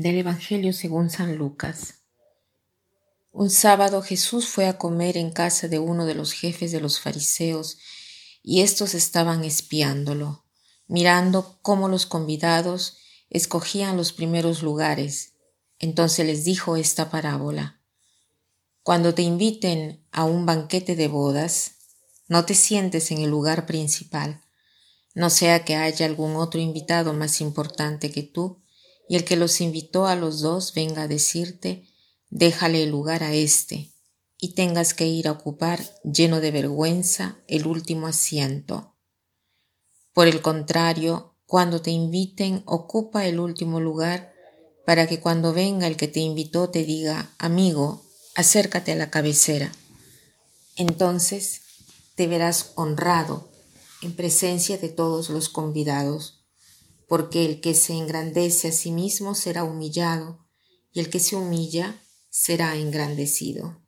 Del Evangelio según San Lucas. Un sábado Jesús fue a comer en casa de uno de los jefes de los fariseos, y éstos estaban espiándolo, mirando cómo los convidados escogían los primeros lugares. Entonces les dijo esta parábola. Cuando te inviten a un banquete de bodas, no te sientes en el lugar principal, no sea que haya algún otro invitado más importante que tú, y el que los invitó a los dos venga a decirte, déjale el lugar a éste, y tengas que ir a ocupar, lleno de vergüenza, el último asiento. Por el contrario, cuando te inviten, ocupa el último lugar, para que cuando venga el que te invitó te diga, amigo, acércate a la cabecera. Entonces te verás honrado en presencia de todos los convidados porque el que se engrandece a sí mismo será humillado, y el que se humilla será engrandecido.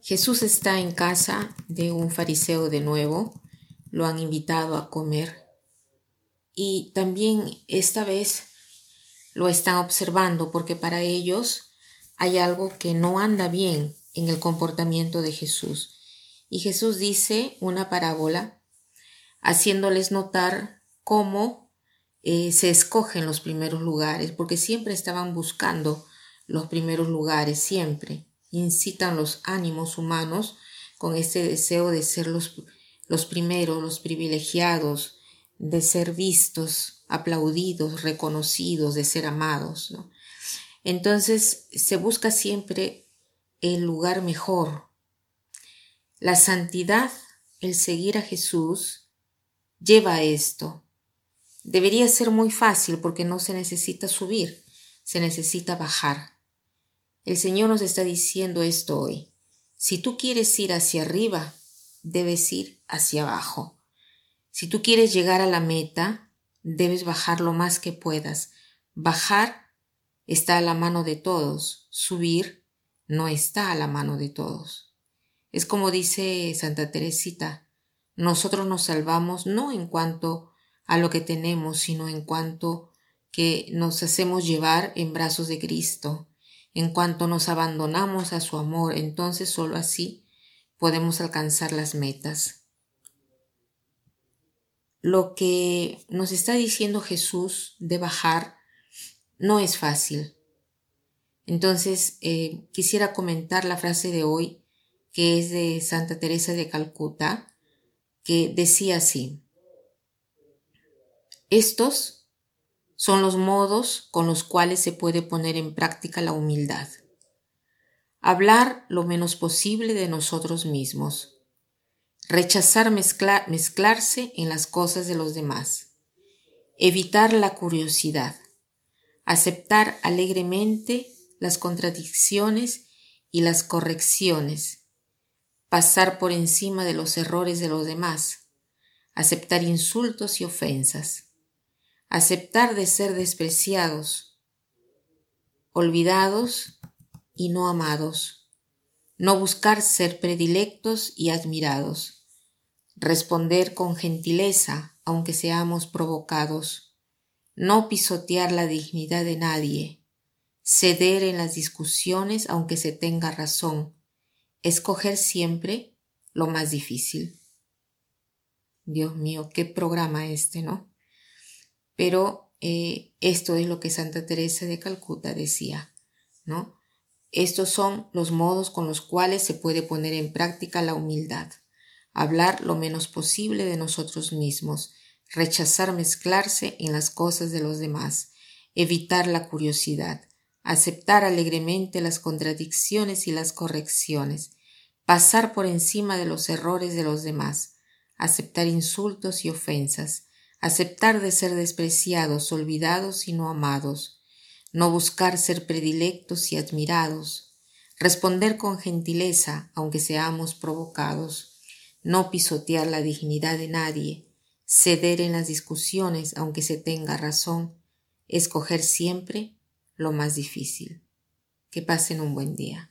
Jesús está en casa de un fariseo de nuevo, lo han invitado a comer y también esta vez lo están observando porque para ellos hay algo que no anda bien en el comportamiento de Jesús. Y Jesús dice una parábola haciéndoles notar cómo eh, se escogen los primeros lugares, porque siempre estaban buscando los primeros lugares, siempre. Incitan los ánimos humanos con ese deseo de ser los, los primeros, los privilegiados, de ser vistos, aplaudidos, reconocidos, de ser amados. Entonces se busca siempre el lugar mejor. La santidad, el seguir a Jesús, lleva esto. Debería ser muy fácil porque no se necesita subir, se necesita bajar. El Señor nos está diciendo esto hoy. Si tú quieres ir hacia arriba, debes ir hacia abajo. Si tú quieres llegar a la meta, debes bajar lo más que puedas. Bajar está a la mano de todos, subir no está a la mano de todos. Es como dice Santa Teresita, nosotros nos salvamos no en cuanto a lo que tenemos, sino en cuanto que nos hacemos llevar en brazos de Cristo, en cuanto nos abandonamos a su amor, entonces solo así podemos alcanzar las metas. Lo que nos está diciendo Jesús de bajar no es fácil. Entonces eh, quisiera comentar la frase de hoy, que es de Santa Teresa de Calcuta, que decía así, estos son los modos con los cuales se puede poner en práctica la humildad. Hablar lo menos posible de nosotros mismos. Rechazar mezclarse en las cosas de los demás. Evitar la curiosidad. Aceptar alegremente las contradicciones y las correcciones pasar por encima de los errores de los demás, aceptar insultos y ofensas, aceptar de ser despreciados, olvidados y no amados, no buscar ser predilectos y admirados, responder con gentileza aunque seamos provocados, no pisotear la dignidad de nadie, ceder en las discusiones aunque se tenga razón, escoger siempre lo más difícil. Dios mío, qué programa este, ¿no? Pero eh, esto es lo que Santa Teresa de Calcuta decía, ¿no? Estos son los modos con los cuales se puede poner en práctica la humildad. Hablar lo menos posible de nosotros mismos, rechazar mezclarse en las cosas de los demás, evitar la curiosidad, aceptar alegremente las contradicciones y las correcciones, pasar por encima de los errores de los demás, aceptar insultos y ofensas, aceptar de ser despreciados, olvidados y no amados, no buscar ser predilectos y admirados, responder con gentileza aunque seamos provocados, no pisotear la dignidad de nadie, ceder en las discusiones aunque se tenga razón, escoger siempre lo más difícil. Que pasen un buen día.